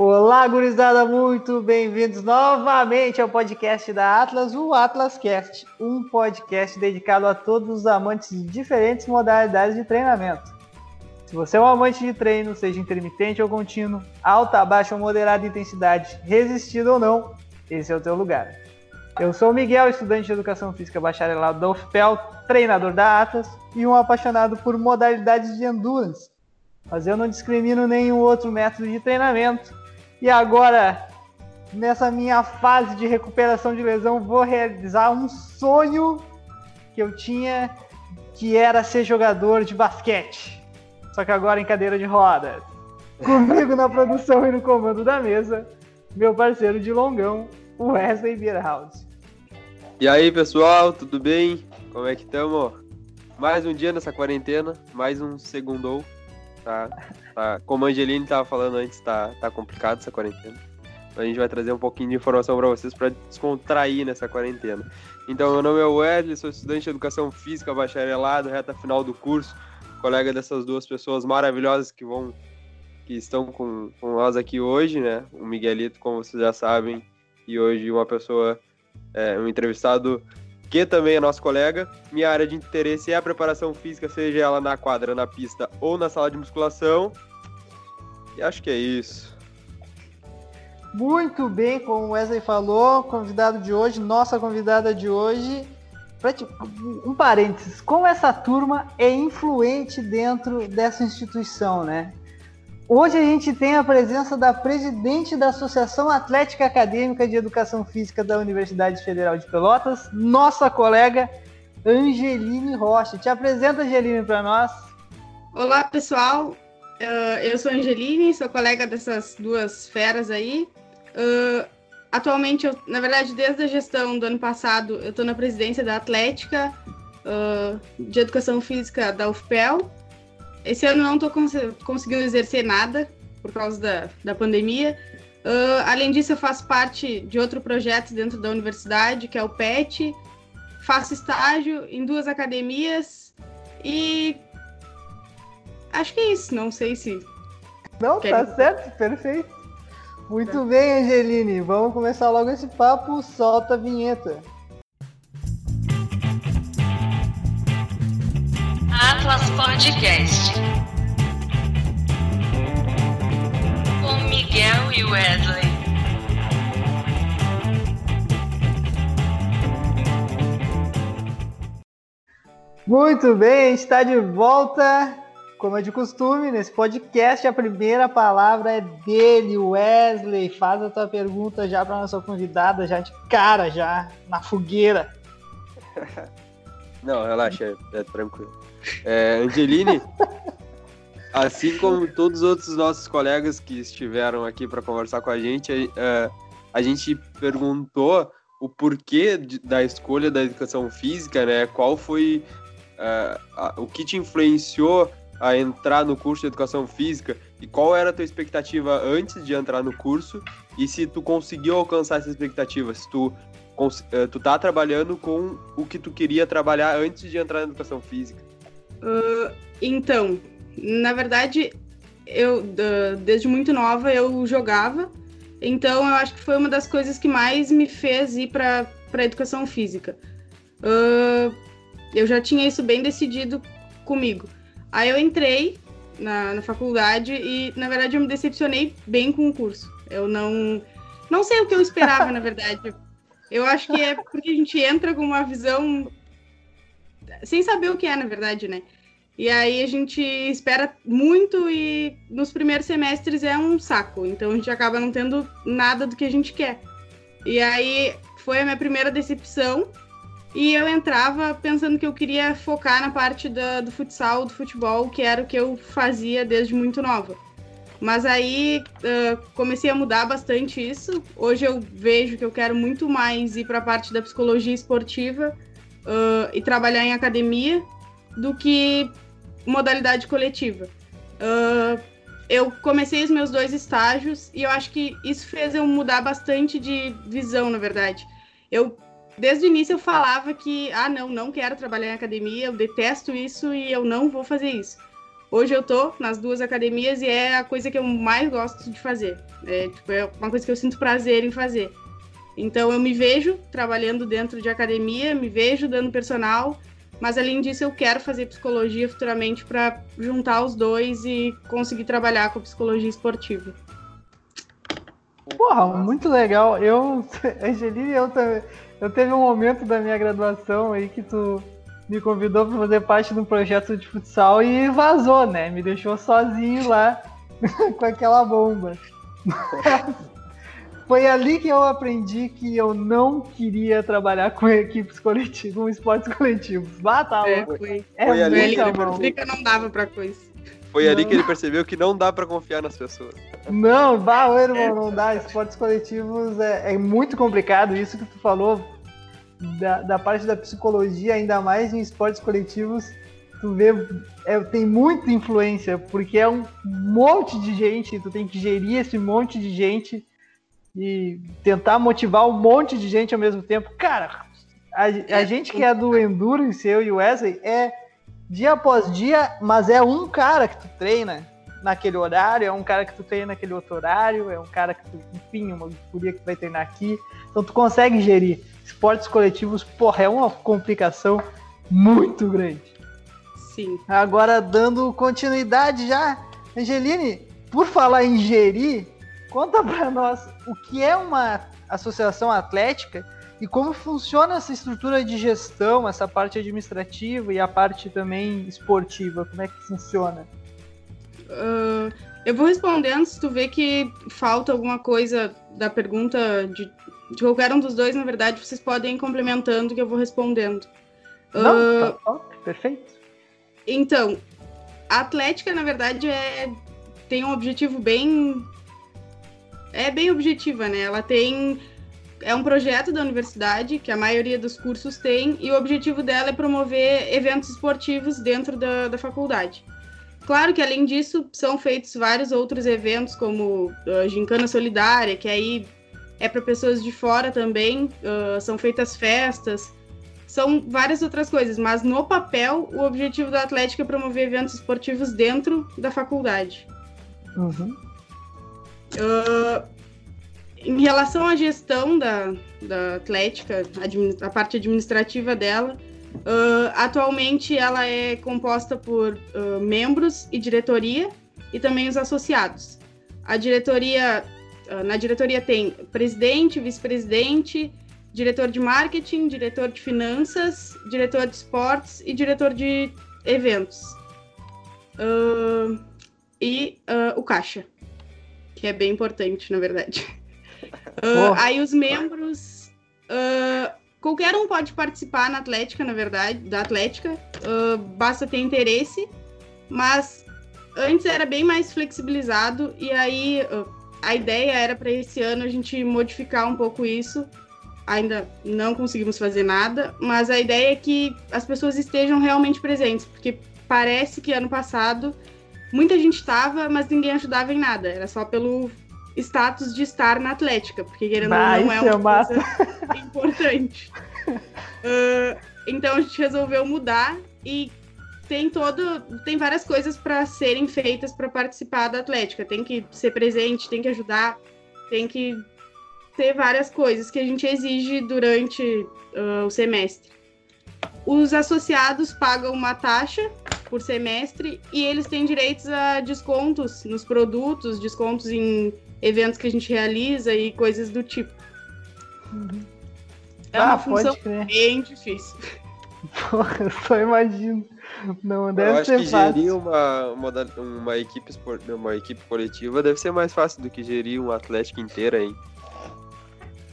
Olá, gurizada, muito bem-vindos novamente ao podcast da Atlas, o AtlasCast, um podcast dedicado a todos os amantes de diferentes modalidades de treinamento. Se você é um amante de treino, seja intermitente ou contínuo, alta, baixa ou moderada intensidade, resistido ou não, esse é o teu lugar. Eu sou o Miguel, estudante de Educação Física bacharelado da UFPEL, treinador da Atlas e um apaixonado por modalidades de endurance. Mas eu não discrimino nenhum outro método de treinamento. E agora, nessa minha fase de recuperação de lesão, vou realizar um sonho que eu tinha, que era ser jogador de basquete. Só que agora em cadeira de rodas. Comigo na produção e no comando da mesa, meu parceiro de longão, Wesley Bierhaus. E aí, pessoal, tudo bem? Como é que estamos? Mais um dia nessa quarentena, mais um segundou. Tá, tá, como a Angeline estava falando antes, tá, tá complicado essa quarentena. Então a gente vai trazer um pouquinho de informação para vocês para descontrair nessa quarentena. Então, meu nome é Wesley, sou estudante de Educação Física, bacharelado, reta final do curso, colega dessas duas pessoas maravilhosas que vão que estão com, com nós aqui hoje, né? O Miguelito, como vocês já sabem, e hoje uma pessoa é, um entrevistado que também é nosso colega. Minha área de interesse é a preparação física, seja ela na quadra, na pista ou na sala de musculação. E acho que é isso. Muito bem, como o Wesley falou, convidado de hoje, nossa convidada de hoje. Um parênteses, como essa turma é influente dentro dessa instituição, né? Hoje a gente tem a presença da presidente da Associação Atlética Acadêmica de Educação Física da Universidade Federal de Pelotas, nossa colega Angeline Rocha. Te apresenta, Angeline, para nós. Olá, pessoal. Uh, eu sou Angeline, sou colega dessas duas feras aí. Uh, atualmente, eu, na verdade, desde a gestão do ano passado, eu estou na presidência da Atlética uh, de Educação Física da UFPEL esse ano não estou cons conseguindo exercer nada por causa da, da pandemia. Uh, além disso, eu faço parte de outro projeto dentro da universidade, que é o PET. Faço estágio em duas academias e acho que é isso. Não sei se. Não, tá certo, perfeito. Muito tá. bem, Angeline. Vamos começar logo esse papo. Solta a vinheta. Podcast. Com Miguel e Wesley. Muito bem, está de volta. Como é de costume, nesse podcast, a primeira palavra é dele, Wesley. Faz a tua pergunta já para nossa convidada, já de cara, já na fogueira. Não, relaxa, é, é tranquilo. É, Angeline, assim como todos os outros nossos colegas que estiveram aqui para conversar com a gente, é, a gente perguntou o porquê de, da escolha da educação física, né? Qual foi é, a, o que te influenciou a entrar no curso de educação física e qual era a tua expectativa antes de entrar no curso e se tu conseguiu alcançar essa expectativa, se tu é, tu tá trabalhando com o que tu queria trabalhar antes de entrar na educação física. Uh, então, na verdade, eu desde muito nova eu jogava, então eu acho que foi uma das coisas que mais me fez ir para para educação física. Uh, eu já tinha isso bem decidido comigo. Aí eu entrei na, na, faculdade e, na verdade, eu me decepcionei bem com o curso. Eu não. Não sei o que eu esperava, na verdade. Eu acho que é porque a gente entra com uma visão sem saber o que é, na verdade, né? E aí a gente espera muito e nos primeiros semestres é um saco. Então a gente acaba não tendo nada do que a gente quer. E aí foi a minha primeira decepção. E eu entrava pensando que eu queria focar na parte da, do futsal, do futebol, que era o que eu fazia desde muito nova. Mas aí uh, comecei a mudar bastante isso. Hoje eu vejo que eu quero muito mais ir para a parte da psicologia esportiva uh, e trabalhar em academia do que modalidade coletiva. Uh, eu comecei os meus dois estágios e eu acho que isso fez eu mudar bastante de visão, na verdade. Eu desde o início eu falava que ah não, não quero trabalhar em academia, eu detesto isso e eu não vou fazer isso. Hoje eu tô nas duas academias e é a coisa que eu mais gosto de fazer. É, tipo, é uma coisa que eu sinto prazer em fazer. Então eu me vejo trabalhando dentro de academia, me vejo dando personal, mas além disso eu quero fazer psicologia futuramente para juntar os dois e conseguir trabalhar com psicologia esportiva. Porra, muito legal. Eu, Angelina, eu, eu teve um momento da minha graduação aí que tu me convidou para fazer parte de um projeto de futsal e vazou, né? Me deixou sozinho lá com aquela bomba. Foi ali que eu aprendi que eu não queria trabalhar com equipes coletivas, com esportes coletivos. Vá, tá é, foi, é foi ali que ele percebeu que não dava pra coisa. Foi não. ali que ele percebeu que não dá para confiar nas pessoas. Não, vá, irmão, não dá. Esportes coletivos é, é muito complicado. Isso que tu falou da, da parte da psicologia, ainda mais em esportes coletivos, tu vê, é, tem muita influência, porque é um monte de gente, tu tem que gerir esse monte de gente e tentar motivar um monte de gente ao mesmo tempo. Cara, a, a gente que é do Endurance, eu e o Wesley, é dia após dia, mas é um cara que tu treina naquele horário, é um cara que tu treina naquele outro horário, é um cara que tu, enfim, uma guria que tu vai treinar aqui. Então tu consegue gerir esportes coletivos, porra, é uma complicação muito grande. Sim. Agora, dando continuidade já, Angeline, por falar em gerir, conta para nós o que é uma associação atlética e como funciona essa estrutura de gestão, essa parte administrativa e a parte também esportiva, como é que funciona? Uh, eu vou respondendo se tu vê que falta alguma coisa da pergunta de de qualquer um dos dois, na verdade, vocês podem ir complementando que eu vou respondendo. Não, uh, tá, perfeito. Então, a Atlética, na verdade, é, tem um objetivo bem. É bem objetiva, né? Ela tem. É um projeto da universidade, que a maioria dos cursos tem, e o objetivo dela é promover eventos esportivos dentro da, da faculdade. Claro que, além disso, são feitos vários outros eventos, como a Gincana Solidária, que aí é para pessoas de fora também, uh, são feitas festas, são várias outras coisas, mas no papel o objetivo da Atlética é promover eventos esportivos dentro da faculdade. Uhum. Uh, em relação à gestão da, da Atlética, a parte administrativa dela, uh, atualmente ela é composta por uh, membros e diretoria e também os associados. A diretoria na diretoria tem presidente, vice-presidente, diretor de marketing, diretor de finanças, diretor de esportes e diretor de eventos. E o caixa, que é bem importante, na verdade. Uh, aí os membros. qualquer um pode participar na Atlética, na verdade, da Atlética, basta ter interesse, mas antes era bem mais flexibilizado, e aí a ideia era para esse ano a gente modificar um pouco isso. Ainda não conseguimos fazer nada, mas a ideia é que as pessoas estejam realmente presentes, porque parece que ano passado muita gente estava, mas ninguém ajudava em nada. Era só pelo status de estar na Atlética, porque querendo ou não é uma coisa importante. Uh, então a gente resolveu mudar e tem todo tem várias coisas para serem feitas para participar da Atlética. Tem que ser presente, tem que ajudar, tem que ter várias coisas que a gente exige durante uh, o semestre. Os associados pagam uma taxa por semestre e eles têm direitos a descontos nos produtos, descontos em eventos que a gente realiza e coisas do tipo. Uhum. É ah, uma função bem difícil. Porra, eu só imagino. Não deve eu acho ser que fácil. gerir uma, uma, uma, equipe, uma equipe coletiva deve ser mais fácil do que gerir um Atlético inteira, hein?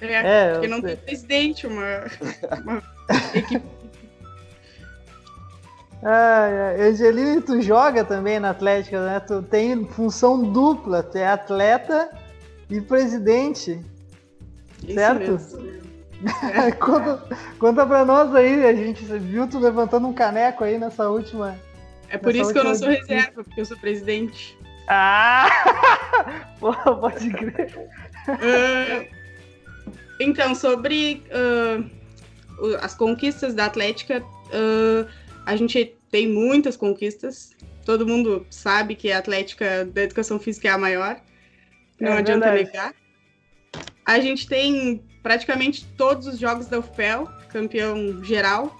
É, é porque não sei. tem presidente, uma, uma equipe. Ah, Angelina, tu joga também na Atlética, né? Tu tem função dupla, tu é atleta e presidente. Isso certo? Mesmo. conta, conta pra nós aí, a gente viu tu levantando um caneco aí nessa última. É por isso que eu não sou reserva, porque eu sou presidente. Ah! Porra, pode crer. Uh, então, sobre uh, as conquistas da Atlética, uh, a gente tem muitas conquistas. todo mundo sabe que a Atlética da Educação Física é a maior. Não É adianta verdade. negar. A gente tem praticamente todos os jogos da UFPEL, campeão geral,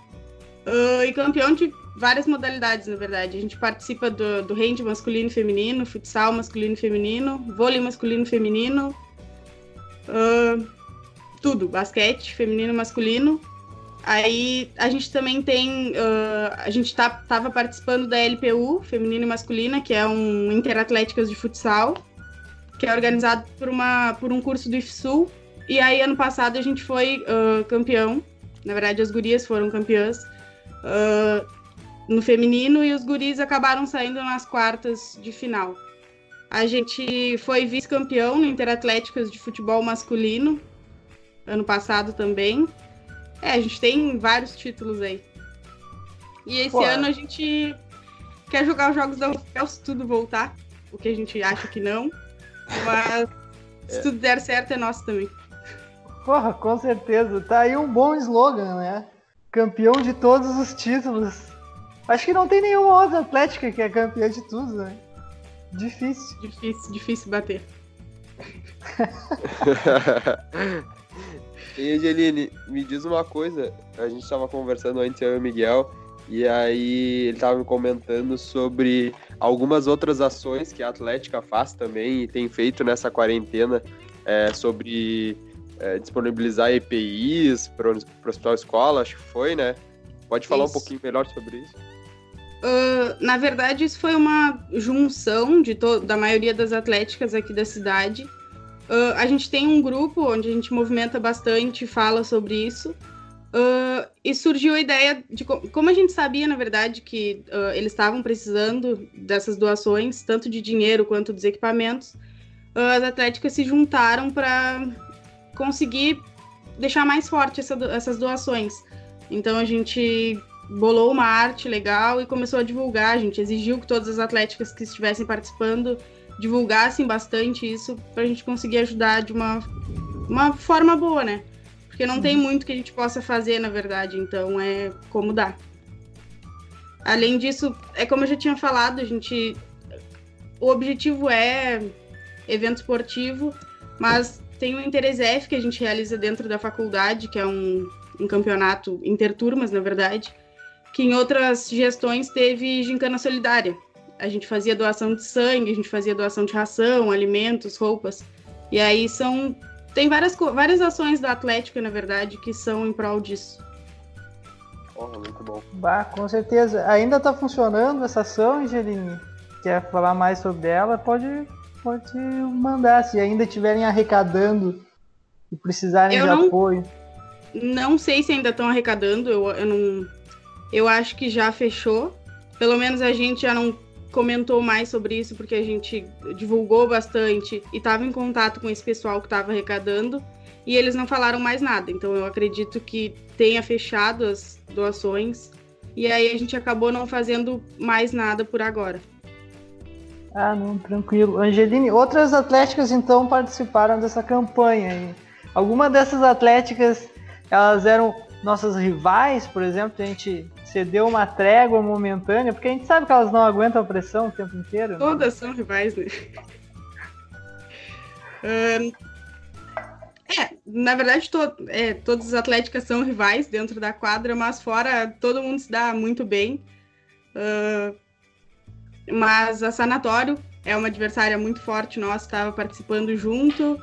ah, e campeão de várias modalidades, na verdade. A gente participa do, do hand masculino e feminino, futsal masculino e feminino, vôlei masculino e feminino, ah, tudo, basquete, feminino e masculino. Aí a gente também tem. ah, a gente tá, tava participando da LPU, feminina e masculina, que é um Interatléticas de futsal, que é organizado por, uma, por um curso do IFSUL. E aí, ano passado, a gente foi ah, campeão. Na verdade, as gurias foram campeãs ah, no feminino e os guris acabaram saindo nas quartas de final. A gente foi vice-campeão no Interatléticas de futebol masculino, ano passado também. É, a gente tem vários títulos aí. E esse Pô, é. ano a gente quer jogar os jogos da UFPEL se tudo voltar, o que a gente acha que não. Mas se tudo der certo é nosso também. Porra, com certeza. Tá aí um bom slogan, né? Campeão de todos os títulos. Acho que não tem nenhuma outra atlética que é campeã de tudo, né? Difícil. Difícil, difícil bater. e Angeline, me diz uma coisa. A gente estava conversando antes, eu e o Miguel, e aí ele estava me comentando sobre algumas outras ações que a Atlética faz também e tem feito nessa quarentena é, sobre é, disponibilizar EPIs para o Hospital Escola, acho que foi, né? Pode falar Isso. um pouquinho melhor sobre isso? Ah, na verdade, isso foi uma junção de da maioria das atléticas aqui da cidade. Ah, a gente tem um grupo onde a gente movimenta bastante, fala sobre isso. Ah, e surgiu a ideia de co- como a gente sabia, na verdade, que ah, eles estavam precisando dessas doações, tanto de dinheiro quanto dos equipamentos. as atléticas se juntaram para conseguir deixar mais forte essa do- essas doações. Então a gente bolou uma arte legal e começou a divulgar. A gente exigiu que todas as atléticas que estivessem participando divulgassem bastante isso para a gente conseguir ajudar de uma, uma forma boa, né? Porque não tem muito que a gente possa fazer, na verdade, então é como dá. Além disso, é como eu já tinha falado, a gente. O objetivo é evento esportivo, mas tem o Interesef que a gente realiza dentro da faculdade, que é um, um campeonato interturmas, na verdade, que em outras gestões teve gincana solidária. A gente fazia doação de sangue, a gente fazia doação de ração, alimentos, roupas. E aí são tem várias várias ações da Atlética, na verdade, que são em prol disso. Porra, muito bom. Bah, com certeza. Ainda tá funcionando essa ação, Angeline? Quer falar mais sobre ela? Pode, pode mandar. Se ainda estiverem arrecadando e precisarem Eu de não- apoio. Não sei se ainda estão arrecadando, eu, eu não. Eu acho que já fechou. Pelo menos a gente já não comentou mais sobre isso, porque a gente divulgou bastante e estava em contato com esse pessoal que estava arrecadando. E eles não falaram mais nada. Então eu acredito que tenha fechado as doações. E aí a gente acabou não fazendo mais nada por agora. Ah, não, tranquilo. Angeline, outras atléticas então participaram dessa campanha. Alguma dessas atléticas, elas eram nossas rivais, por exemplo, a gente cedeu uma trégua momentânea, porque a gente sabe que elas não aguentam a pressão o tempo inteiro. né? Todas são rivais, né? É, na verdade, to- é, todas as atléticas são rivais dentro da quadra, mas fora todo mundo se dá muito bem. Ahn, mas a Sanatório é uma adversária muito forte nossa, estava participando junto.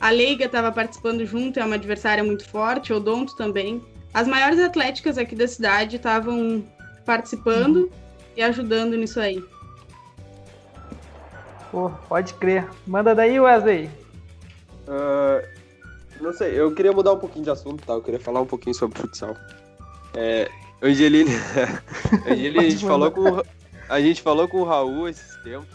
A Leiga estava participando junto, é uma adversária muito forte. O Odonto também. As maiores atléticas aqui da cidade estavam participando e ajudando nisso aí. Pô, pode crer. Manda daí, Wesley. Ah, não sei, eu queria mudar um pouquinho de assunto, tá? Eu queria falar um pouquinho sobre futsal. É, Angeline, Angeline, a gente falou com o- a gente falou com o Raul esses tempos,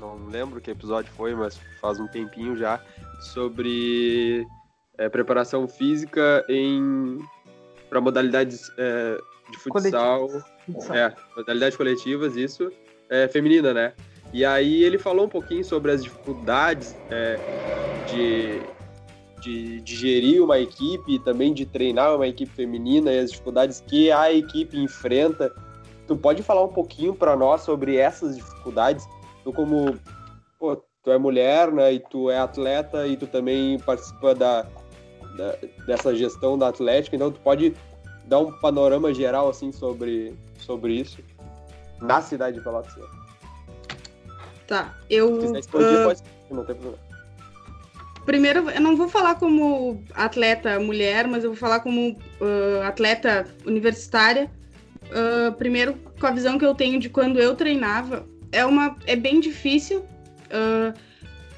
não lembro que episódio foi, mas faz um tempinho já, sobre é, preparação física em para modalidades é, de futsal. É, modalidades coletivas, isso. É, feminina, né? E aí ele falou um pouquinho sobre as dificuldades é, de, de, de gerir uma equipe também de treinar uma equipe feminina e as dificuldades que a equipe enfrenta tu pode falar um pouquinho para nós sobre essas dificuldades? Tu como pô, tu é mulher, né? E tu é atleta e tu também participa da, da, dessa gestão da Atlética, então tu pode dar um panorama geral assim sobre, sobre isso na cidade de Pelotas. Tá, eu. Se quiser expandir, ah, pode, não tem problema. Primeiro, eu não vou falar como atleta mulher, mas eu vou falar como ah, atleta universitária. Ah, primeiro, com a visão que eu tenho de quando eu treinava, é, uma, é bem difícil,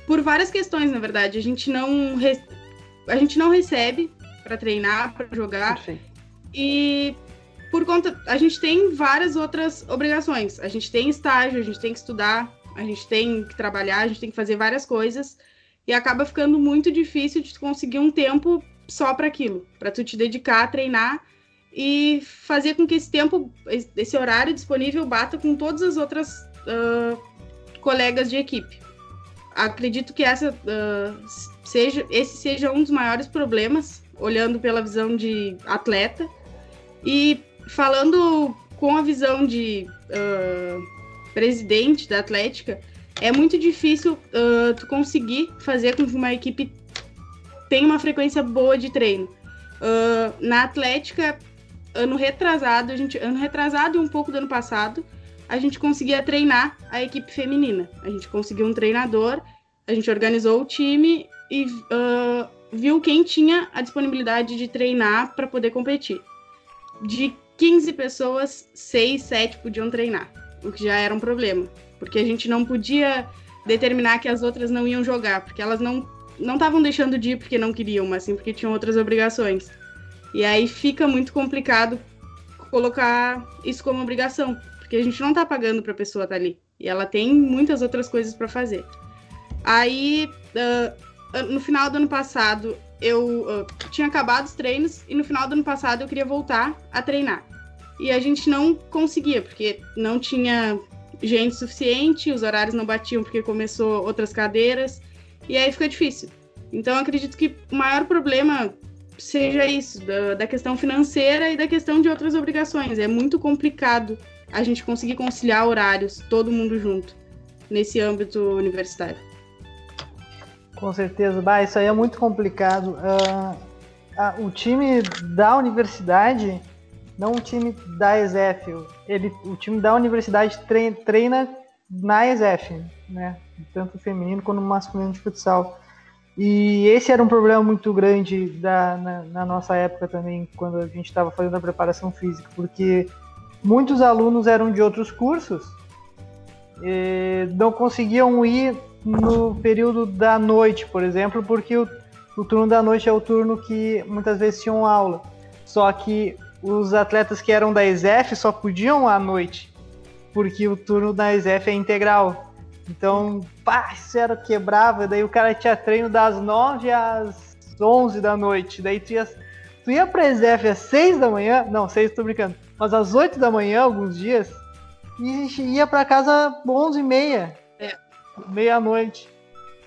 por várias questões, na verdade. A gente não, a gente não recebe para treinar, para jogar, Perfeito. e por conta. A gente tem várias outras obrigações. A gente tem estágio, a gente tem que estudar, a gente tem que trabalhar, a gente tem que fazer várias coisas. E acaba ficando muito difícil de conseguir um tempo só para aquilo, para tu te dedicar a treinar e fazer com que esse tempo, esse horário disponível bata com todas as outras ah, colegas de equipe. Acredito que essa ah, seja, esse seja um dos maiores problemas, olhando pela visão de atleta. E falando com a visão de ah, presidente da Atlética, é muito difícil ah, tu conseguir fazer com que uma equipe tenha uma frequência boa de treino. Na Atlética, ano retrasado, a gente, ano retrasado e um pouco do ano passado, a gente conseguia treinar a equipe feminina. A gente conseguiu um treinador, a gente organizou o time e ah, viu quem tinha a disponibilidade de treinar para poder competir. De 15 pessoas, 6, 7 podiam treinar, o que já era um problema, porque a gente não podia determinar que as outras não iam jogar, porque elas não não estavam deixando de ir porque não queriam, mas sim porque tinham outras obrigações. E aí fica muito complicado colocar isso como obrigação, porque a gente não tá pagando para a pessoa estar ali. E ela tem muitas outras coisas para fazer. Aí, ah, no final do ano passado, eu ah, tinha acabado os treinos e no final do ano passado eu queria voltar a treinar. E a gente não conseguia, porque não tinha gente suficiente, os horários não batiam porque começou outras cadeiras, e aí fica difícil. Então, acredito que o maior problema seja isso, da, da questão financeira e da questão de outras obrigações. É muito complicado a gente conseguir conciliar horários, todo mundo junto, nesse âmbito universitário. Com certeza, bah, isso aí é muito complicado. Ah, ah, o time da universidade, não o time da ESEF, ele, o time da universidade treina, treina na ESEF, né? Tanto feminino quanto masculino de futsal. E esse era um problema muito grande da, na, na nossa época também, quando a gente estava fazendo a preparação física, porque muitos alunos eram de outros cursos não conseguiam ir no período da noite, por exemplo, porque o, o turno da noite é o turno que muitas vezes tinham aula. Só que os atletas que eram da ESEF só podiam à noite, porque o turno da ESEF é integral. Então, pá, isso era quebrava, daí o cara tinha treino das 9 às 11 da noite, daí tu ia, tu ia pra ESEF às 6 da manhã, não, 6 tô brincando, mas às 8 da manhã, alguns dias, e ia pra casa 11 e meia, É. meia-noite.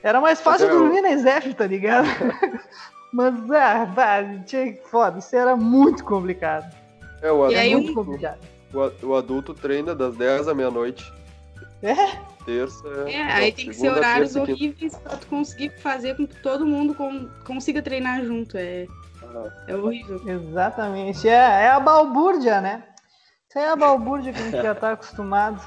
Era mais fácil eu- dormir na ESEF, tá ligado? mas, ah, pá, tinha, foda, isso era muito complicado. É, o E aí, adulto, muito complicado. o a- o adulto treina das 10 à meia-noite. É? Terça. É, não, aí tem que ser horários terça horríveis pra tu conseguir fazer com que todo mundo con- consiga treinar junto. É, É horrível. Exatamente. É, é a balbúrdia, né? Isso é a balbúrdia que a gente já tá acostumado.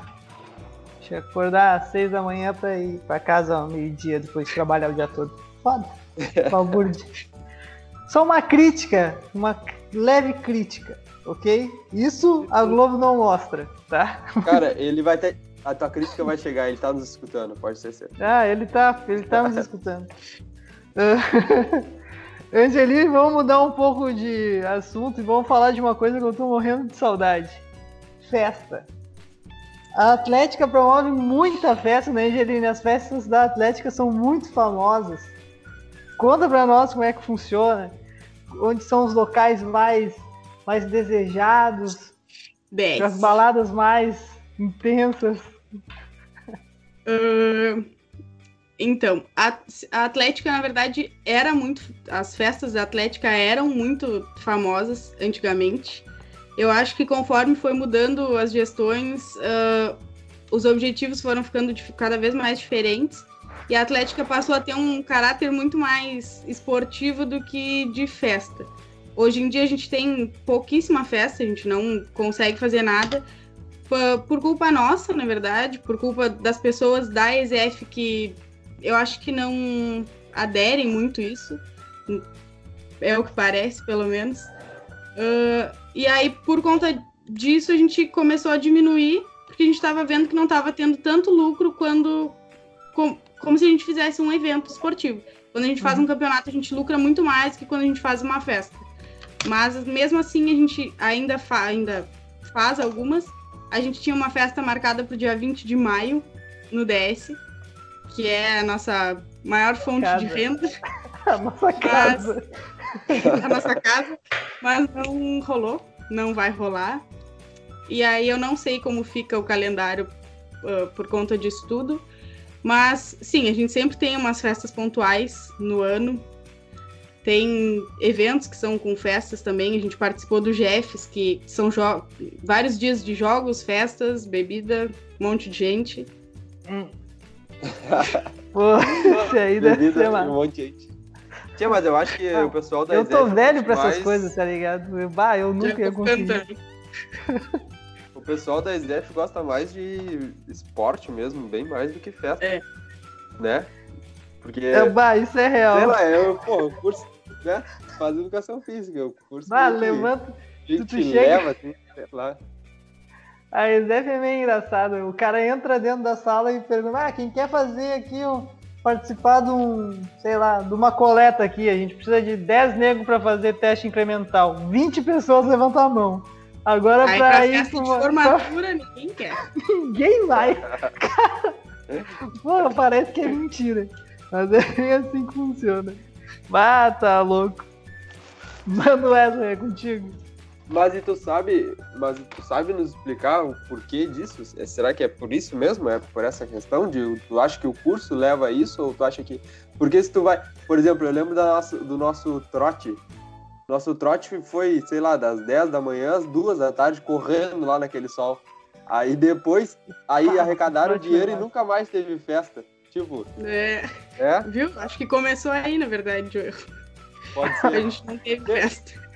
Deixa eu acordar às seis da manhã pra ir pra casa ao meio-dia, depois de trabalhar o dia todo. Foda. Balbúrdia. Só uma crítica, uma leve crítica, ok? Isso a Globo não mostra, tá? Cara, ele vai ter. A tua crítica vai chegar, ele tá nos escutando, pode ser certo. Ah, ele tá, ele tá nos escutando. Ah, Angeli, vamos mudar um pouco de assunto e vamos falar de uma coisa que eu tô morrendo de saudade. Festa. A Atlética promove muita festa, né, Angelina? As festas da Atlética são muito famosas. Conta pra nós como é que funciona. Onde são os locais mais, mais desejados, Bem, as baladas mais intensas. Ahn, então, a, a Atlética, na verdade, era muito. As festas da Atlética eram muito famosas antigamente. Eu acho que conforme foi mudando as gestões, uh, os objetivos foram ficando cada vez mais diferentes e a Atlética passou a ter um caráter muito mais esportivo do que de festa. Hoje em dia a gente tem pouquíssima festa, a gente não consegue fazer nada por culpa nossa, na verdade, por culpa das pessoas da ESF que eu acho que não aderem muito isso. É o que parece, pelo menos. Uh, e aí, por conta disso, a gente começou a diminuir, porque a gente estava vendo que não estava tendo tanto lucro quando. Com, como se a gente fizesse um evento esportivo. Quando a gente faz um uhum. campeonato, a gente lucra muito mais que quando a gente faz uma festa. Mas mesmo assim, a gente ainda, fa ainda faz algumas. A gente tinha uma festa marcada para o dia 20 de maio no DS, que é a nossa maior fonte casa. de renda. A nossa casa. Mas, a nossa casa. Mas não rolou, não vai rolar. E aí eu não sei como fica o calendário uh, por conta disso tudo. Mas sim, a gente sempre tem umas festas pontuais no ano. Tem eventos que são com festas também. A gente participou do GFs, que são vários dias de jogos, festas, bebida, um monte de gente. Hum. Pô, esse aí deve ser. Um monte de gente. Tia, mas eu acho que ah, o pessoal da Eu tô velho pra mais... essas coisas, tá ligado? Eu, bah, eu nunca ia conseguir. o pessoal da SDF gosta mais de esporte mesmo, bem mais do que festa. É. Né? Porque. É, bah, isso é real. Sei lá, eu, pô, o curso, né? Faz educação física, o curso. Bah, levanta. A gente tu, tu leva, assim, sei lá. A SDF é meio engraçado. O cara entra dentro da sala e pergunta: ah, quem quer fazer aqui um, participar de um, sei lá, de uma coleta aqui? A gente precisa de 10 negros para fazer teste incremental. 20 pessoas levantam a mão. Agora Aí, pra, pra isso. Uma... formatura, ninguém quer. ninguém vai. Pô, parece que é mentira. Mas é assim que funciona. Ah, tá louco. Mano Wesley, é contigo. Mas e tu sabe, mas tu sabe nos explicar o porquê disso? É, será que é por isso mesmo? É por essa questão de tu acha que o curso leva a isso ou tu acha que porque se tu vai, por exemplo, eu lembro do nosso trote. Nosso trote foi, sei lá, das 10 da manhã às 2 da tarde correndo lá naquele sol. Aí depois, aí arrecadaram o dinheiro e nunca mais teve festa. Tipo. É. é. Viu? Acho que começou aí, na verdade, erro. Pode ser. A gente não teve festa.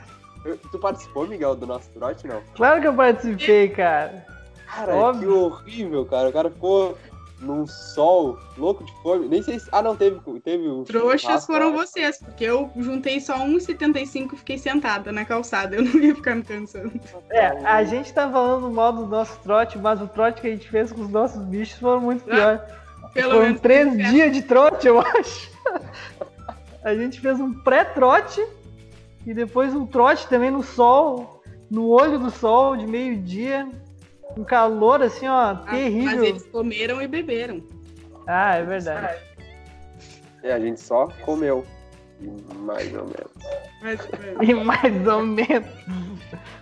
Tu participou, Miguel, do nosso trote, não? Claro que eu participei, cara. Cara, Óbvio. que horrível, cara. O cara ficou num sol, louco de fome. Nem sei se. Ah, não, teve. teve um Trouxas foram vocês, porque eu juntei só 1,75 e fiquei sentada na calçada. Eu não ia ficar me cansando. É, a gente tá falando mal do nosso trote, mas o trote que a gente fez com os nossos bichos foram muito ah, pior. Pelo Foram três dias de trote, eu acho. a gente fez um pré-trote e depois um trote também no sol, no olho do sol, de meio-dia. Um calor assim, ó, ah, terrível. Mas eles comeram e beberam. Ah, é verdade. É, a gente só comeu. Mais ou menos. Mais ou menos. E mais ou menos.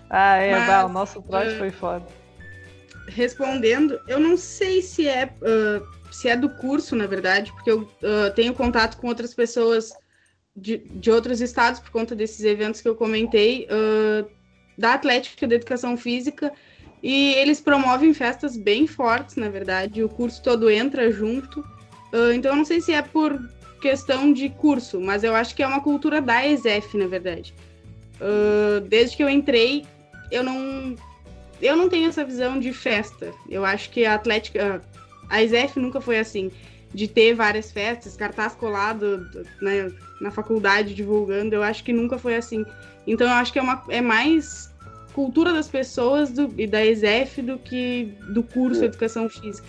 Ah, é, Mas, bah, o nosso trote uh, foi foda. Respondendo, eu não sei se é, uh, se é do curso, na verdade, porque eu uh, tenho contato com outras pessoas de, de outros estados por conta desses eventos que eu comentei, uh, da Atlética da Educação Física, e eles promovem festas bem fortes, na verdade, o curso todo entra junto. Uh, então, eu não sei se é por questão de curso, mas eu acho que é uma cultura da ESEF, na verdade. Uh, desde que eu entrei, eu não, eu não tenho essa visão de festa. Eu acho que a Atlética, a ESEF nunca foi assim de ter várias festas, cartaz colado né, na faculdade divulgando, eu acho que nunca foi assim. Então eu acho que é, uma, é mais cultura das pessoas do, e da ESEF do que do curso de Educação Física.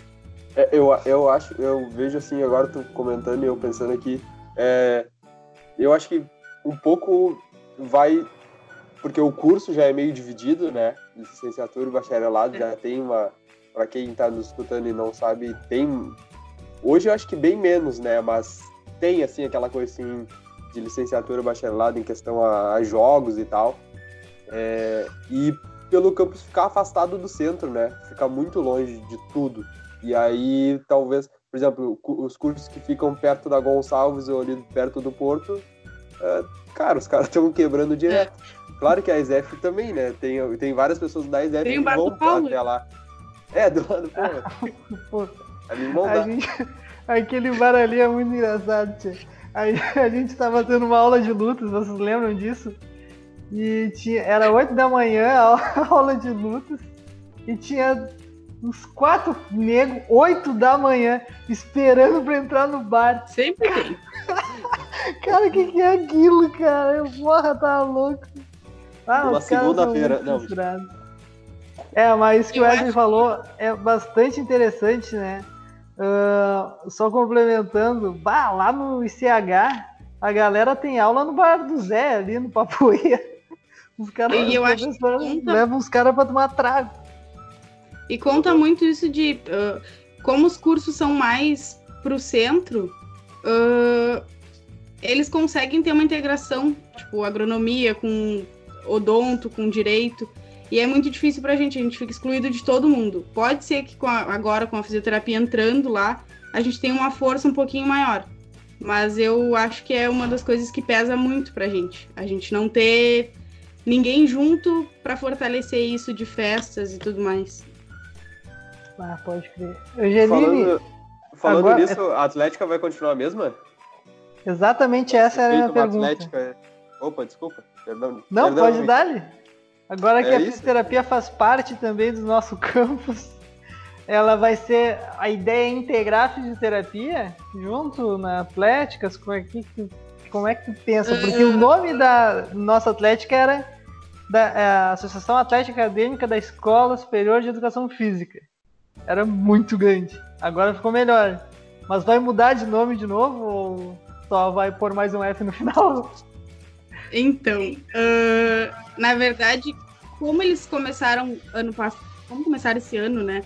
É, eu, eu acho, eu vejo assim, agora tu comentando e eu pensando aqui, é, eu acho que um pouco vai, porque o curso já é meio dividido, né? Licenciatura e bacharelado é. já tem uma, para quem está nos escutando e não sabe, tem Hoje eu acho que bem menos, né? Mas tem, assim, aquela coisa assim de licenciatura bacharelado em questão a, a jogos e tal. É, e pelo campus ficar afastado do centro, né? Ficar muito longe de tudo. E aí, talvez, por exemplo, os cursos que ficam perto da Gonçalves ou ali perto do Porto, é, cara, os caras estão quebrando direto. claro que a ESEF também, né? Tem, tem várias pessoas da Tem que vão até lá. É, do lado do Paulo. Pô, Ali não a gente- aquele bar ali é muito engraçado, tia. Aí a gente tava tendo uma aula de lutas, vocês lembram disso? E tinha, era 8 da manhã a aula de lutas e tinha uns quatro negros, 8 da manhã, esperando pra entrar no bar. Sempre tem. Cara, o que, que é aquilo, cara? Porra, tá louco. Ah, Uma os caras são segunda-feira, não. frustrados. É, mas isso que o Eu Wesley acho falou é bastante interessante, né? Ah, só complementando, bah, lá no ICH, a galera tem aula no bar do Zé, ali no Papoeira. Os caras E conta- levam os caras pra tomar trago. E conta muito isso de ah, como os cursos são mais pro centro, ah, eles conseguem ter uma integração, tipo, agronomia com odonto, com direito. E é muito difícil pra gente, a gente fica excluído de todo mundo. Pode ser que com a- agora, com a fisioterapia entrando lá, a gente tenha uma força um pouquinho maior. Mas eu acho que é uma das coisas que pesa muito pra gente. A gente não ter ninguém junto pra fortalecer isso de festas e tudo mais. Ah, pode crer. Angeline, Falando, falando agora- nisso, a Atlética vai continuar a mesma? exatamente essa era a minha pergunta. Atlética... Opa, desculpa. Perdão. Não, perdão, pode dar-lhe. Agora que É a isso? fisioterapia faz parte também do nosso campus, ela vai ser. A ideia é integrar a fisioterapia junto na Atléticas? Como é que, tu- como é que tu pensa? Porque o nome da nossa Atlética era da é, Associação Atlética Acadêmica da Escola Superior de Educação Física. Era muito grande. Agora ficou melhor. Mas vai mudar de nome de novo ou só vai pôr mais um F no final? Então, ah, na verdade, como eles começaram ano passado, como começaram esse ano, né?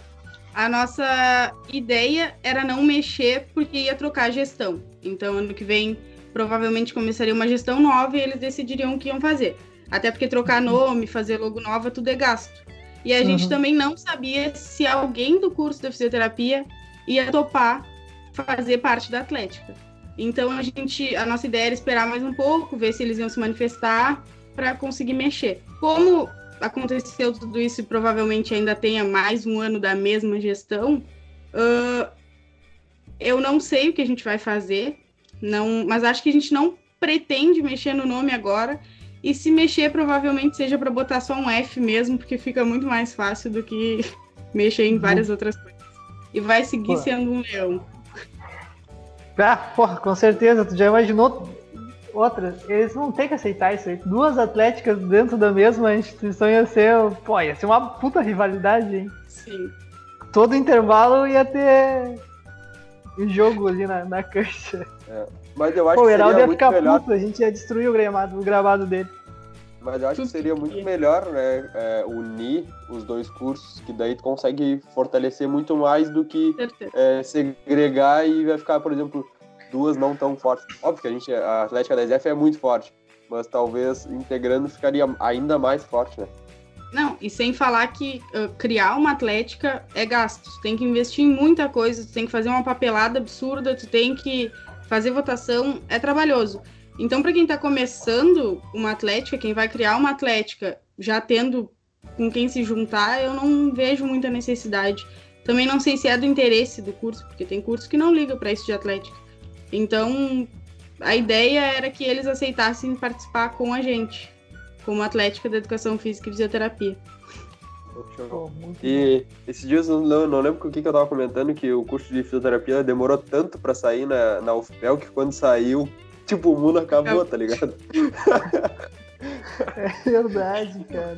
A nossa ideia era não mexer porque ia trocar a gestão. Então, ano que vem, provavelmente começaria uma gestão nova e eles decidiriam o que iam fazer. Até porque trocar nome, fazer logo nova, tudo é gasto. E a gente Uhum. também não sabia se alguém do curso da fisioterapia ia topar fazer parte da Atlética. Então a gente, a nossa ideia era esperar mais um pouco, ver se eles iam se manifestar para conseguir mexer. Como aconteceu tudo isso e provavelmente ainda tenha mais um ano da mesma gestão, ãh, eu não sei o que a gente vai fazer, não, mas acho que a gente não pretende mexer no nome agora. E se mexer, provavelmente seja para botar só um F mesmo, porque fica muito mais fácil do que mexer em várias outras coisas. E vai seguir Pô. sendo um leão. Ah, porra, com certeza, tu já imaginou outra? Eles vão ter que aceitar isso aí. Duas atléticas dentro da mesma instituição ia ser, pô, ia ser uma puta rivalidade, hein? Sim. Todo intervalo ia ter um jogo ali na, na cancha. Mas eu acho Pô, o que Heraldo seria ia muito ficar melhor. puto, a gente ia destruir o gramado, o gravado dele. Mas eu acho que seria muito ia. melhor, né? é, unir os dois cursos, que daí tu consegue fortalecer muito mais do que é, segregar e vai ficar, por exemplo, duas não tão fortes. Óbvio que a gente, a Atlética da SF é muito forte, mas talvez integrando ficaria ainda mais forte, né? Não, e sem falar que ah, criar uma atlética é gasto. Tu tem que investir em muita coisa, tu tem que fazer uma papelada absurda, tu tem que fazer votação, é trabalhoso. Então, para quem tá começando uma atlética, quem vai criar uma atlética já tendo com quem se juntar, eu não vejo muita necessidade. Também não sei se é do interesse do curso, porque tem curso que não liga para isso de atlética. Então, a ideia era que eles aceitassem participar com a gente, como Atlética da Educação Física e Fisioterapia. Muito E esses dias eu não, não lembro com o que, que eu tava comentando, que o curso de fisioterapia demorou tanto pra sair na, na UFPEL que quando saiu, tipo, o mundo acabou, tá ligado? É verdade, cara.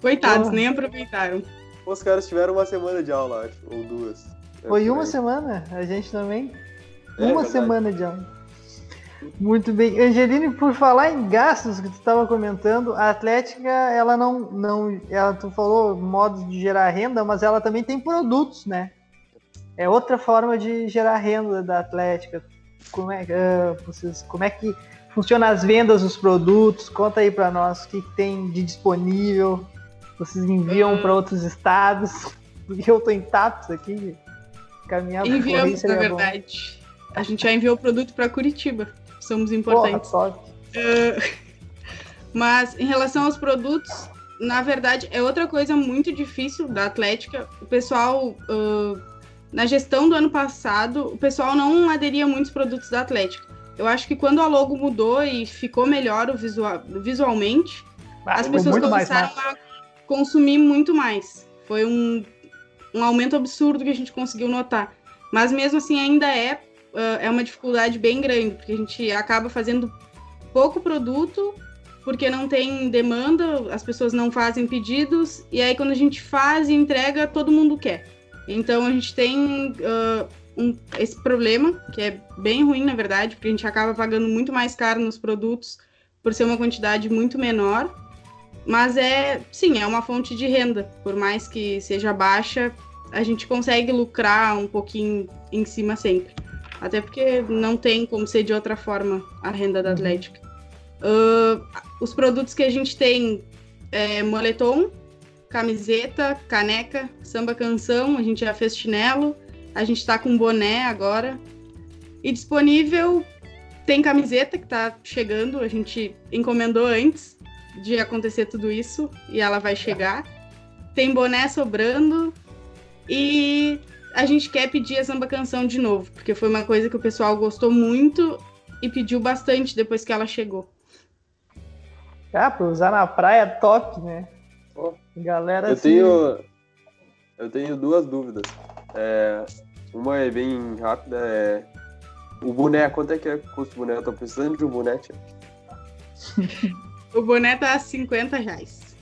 Coitados, Porra. nem aproveitaram. Os caras tiveram uma semana de aula, acho, ou duas. Foi É, uma é. semana, a gente também. É, uma verdade. semana de aula. Muito bem. Angeline, por falar em gastos que tu estava comentando, a Atlética, ela não, não. Ela, tu falou modos de gerar renda, mas ela também tem produtos, né? É outra forma de gerar renda da Atlética. Como é, ah, vocês, como é que funciona as vendas dos produtos? Conta aí para nós o que, que tem de disponível. Vocês enviam para outros estados? Porque eu tô em TAPS aqui. Caminhar Enviamos, na bom. verdade. A gente já enviou o produto para Curitiba. Somos Porra, importantes. top. Ah, Mas em relação aos produtos, na verdade, é outra coisa muito difícil da Atlética. O pessoal, uh, na gestão do ano passado, o pessoal não aderia muitos produtos da Atlética. Eu acho que quando a logo mudou e ficou melhor o visual, visualmente, Ah, as pessoas mais começaram fácil. a consumir muito mais. Foi um, um aumento absurdo que a gente conseguiu notar. Mas mesmo assim ainda é, uh, é uma dificuldade bem grande, porque a gente acaba fazendo pouco produto, porque não tem demanda, as pessoas não fazem pedidos, e aí quando a gente faz e entrega, todo mundo quer. Então a gente tem uh, um- esse problema, que é bem ruim, na verdade, porque a gente acaba pagando muito mais caro nos produtos por ser uma quantidade muito menor. Mas é, sim, é uma fonte de renda. Por mais que seja baixa, a gente consegue lucrar um pouquinho em cima sempre. Até porque não tem como ser de outra forma a renda da Atlética. Ah, os produtos que a gente tem é moletom, camiseta, caneca, samba canção, a gente já fez chinelo, a gente tá com boné agora. E disponível tem camiseta que tá chegando, a gente encomendou antes de acontecer tudo isso e ela vai chegar. Tem boné sobrando e a gente quer pedir a samba canção de novo, porque foi uma coisa que o pessoal gostou muito e pediu bastante depois que ela chegou. Ah, pra usar na praia top, né? Galera, Eu tenho, eu tenho duas dúvidas. É, uma é bem rápida. É, o boné, quanto é que é custa o boné? Eu tô precisando de um boné, tia. O boné tá a 50 reais.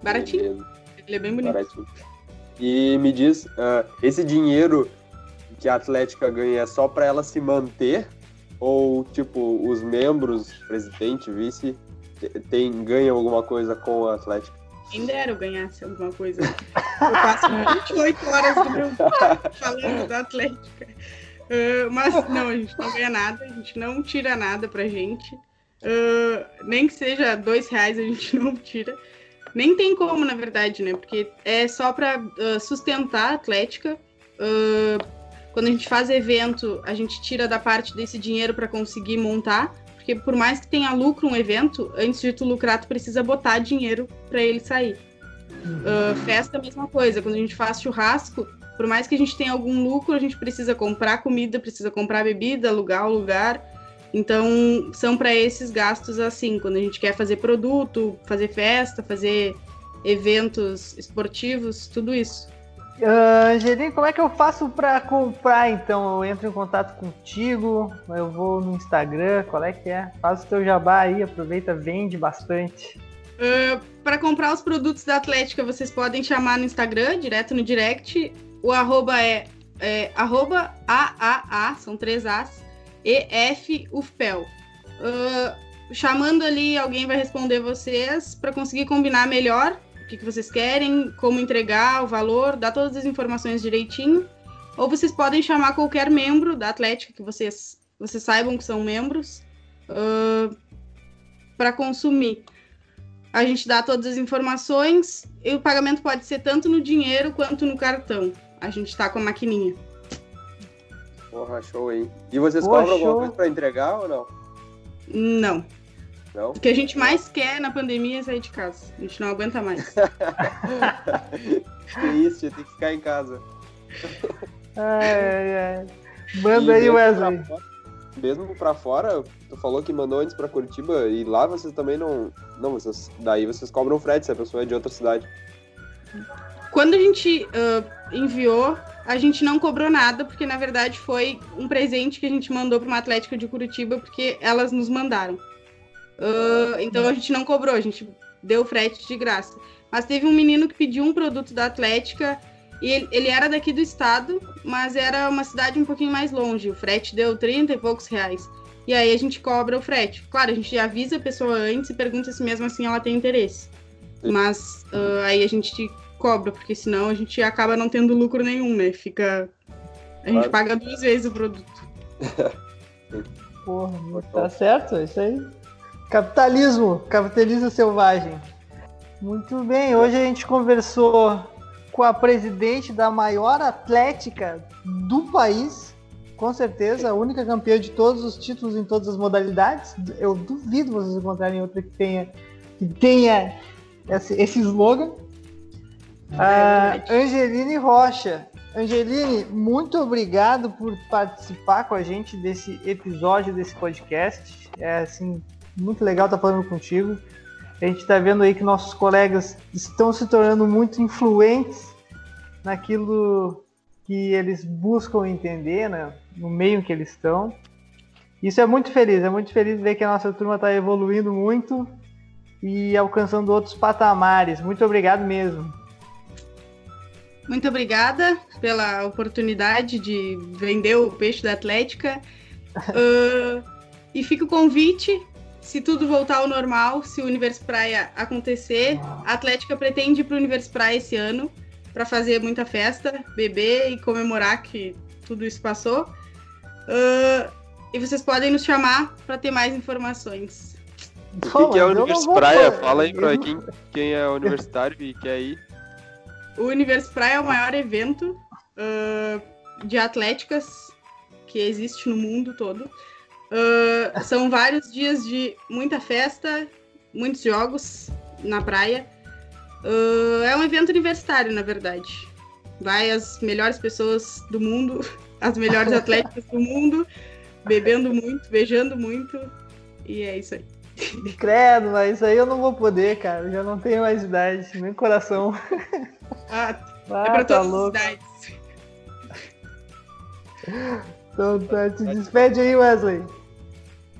Baratinho, Beleza, ele é bem bonito. baratinho. E me diz, ah, esse dinheiro que a Atlética ganha é só pra ela se manter? Ou, tipo, os membros, presidente, vice, te- tem, ganham alguma coisa com a Atlética? Quem dera eu ganhasse alguma coisa. Eu passo 28 horas do meu falando da Atlética. Ah, mas não, a gente não ganha nada, a gente não tira nada pra gente. Ah, nem que seja dois reais a gente não tira. Nem tem como, na verdade, né? Porque é só pra ah, sustentar a Atlética. Quando a gente faz evento, a gente tira da parte desse dinheiro pra conseguir montar. Porque por mais que tenha lucro um evento, antes de tu lucrar, tu precisa botar dinheiro pra ele sair. Ah, festa, a mesma coisa. Quando a gente faz churrasco, por mais que a gente tenha algum lucro, a gente precisa comprar comida, precisa comprar bebida, alugar o lugar. Então, são para esses gastos assim, quando a gente quer fazer produto, fazer festa, fazer eventos esportivos, tudo isso. Ah, Angelim, como é que eu faço pra comprar então? Eu entro em contato contigo, eu vou no Instagram, qual é que é? Faz o teu jabá aí, aproveita, vende bastante. para comprar os produtos da Atlética, vocês podem chamar no Instagram, direto no direct. O arroba é, é arroba AAA, são três As, EF UFPEL. Ah, chamando ali, alguém vai responder vocês para conseguir combinar melhor que, que vocês querem, como entregar, o valor, dar todas as informações direitinho. Ou vocês podem chamar qualquer membro da Atlética que vocês, vocês saibam que são membros para consumir. A gente dá todas as informações e o pagamento pode ser tanto no dinheiro quanto no cartão. A gente tá com a maquininha. Porra, show aí. E vocês Pô, cobram alguma coisa pra entregar ou não? Não. Não? O que a gente mais quer na pandemia é sair de casa. A gente não aguenta mais. que isso, tia, tem que ficar em casa. Ai, ai. Manda E aí, mesmo Wesley. pra fora- Mesmo pra fora, tu falou que mandou antes pra Curitiba e lá vocês também não. Não, vocês. Daí vocês cobram frete se a pessoa é de outra cidade. Quando a gente ah, enviou, a gente não cobrou nada, porque na verdade foi um presente que a gente mandou para uma Atlética de Curitiba, porque elas nos mandaram. Ah, então a gente não cobrou, a gente deu frete de graça. Mas teve um menino que pediu um produto da Atlética e ele, ele era daqui do estado, mas era uma cidade um pouquinho mais longe. O frete deu 30 e poucos reais. E aí a gente cobra o frete. Claro, a gente avisa a pessoa antes e pergunta se mesmo assim ela tem interesse. Mas ah, aí a gente cobra, porque senão a gente acaba não tendo lucro nenhum, né? Fica. A gente Claro. paga duas vezes o produto. Porra, tá certo, é isso aí. Capitalismo, capitalismo selvagem. Muito bem, hoje a gente conversou com a presidente da maior atlética do país, com certeza, a única campeã de todos os títulos em todas as modalidades. Eu duvido vocês encontrarem outra que tenha que tenha esse, esse slogan. Ah, Angeline Rocha. Angeline, muito obrigado por participar com a gente desse episódio desse podcast. É assim, muito legal estar falando contigo. A gente está vendo aí que nossos colegas estão se tornando muito influentes naquilo que eles buscam entender, né? no meio que eles estão. Isso é muito feliz, é muito feliz ver que a nossa turma está evoluindo muito e alcançando outros patamares. Muito obrigado mesmo. Muito obrigada pela oportunidade de vender o peixe da Atlética. Uh, e fica o convite, se tudo voltar ao normal, se o Universo Praia acontecer, a Atlética pretende ir para o Universo Praia esse ano para fazer muita festa, beber e comemorar que tudo isso passou. Uh, e vocês podem nos chamar para ter mais informações. O que, que é o Universo Praia? Fala aí pra quem, quem é universitário e quer ir. O Universo Praia é o maior evento uh, de atléticas que existe no mundo todo. Uh, são vários dias de muita festa, muitos jogos na praia. Uh, é um evento universitário, na verdade. Vai as melhores pessoas do mundo, as melhores atléticas do mundo, bebendo muito, beijando muito. E é isso aí. Credo, mas aí eu não vou poder, cara. Eu já não tenho mais idade, nem coração. Ah, ah é pra tá todas louco. as idades. Então tá, te despede aí, Wesley.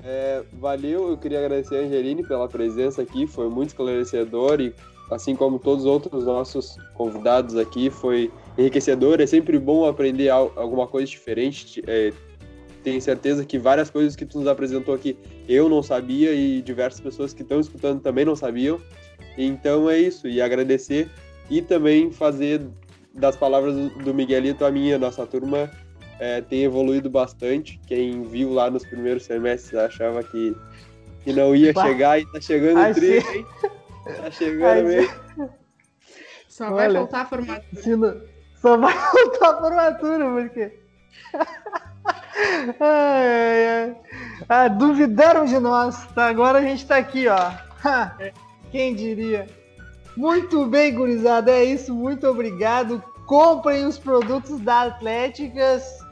É, valeu, eu queria agradecer a Angeline pela presença aqui, foi muito esclarecedor e assim como todos os outros nossos convidados aqui, foi enriquecedor. É sempre bom aprender alguma coisa diferente. É, tenho certeza que várias coisas que tu nos apresentou aqui eu não sabia e diversas pessoas que estão escutando também não sabiam. Então é isso, e agradecer e também fazer das palavras do Miguelito a minha, nossa turma é, tem evoluído bastante. Quem viu lá nos primeiros semestres achava que, que não ia bah. chegar e tá chegando o trio, hein? Tá chegando mesmo. Só vai Olha, faltar a formatura. Não... Só vai faltar a formatura, porque. ai, ai, ai. Ah, duvidaram de nós. Tá, agora a gente tá aqui, ó. Quem diria? Muito bem, gurizada. É isso. Muito obrigado. Comprem os produtos da Atléticas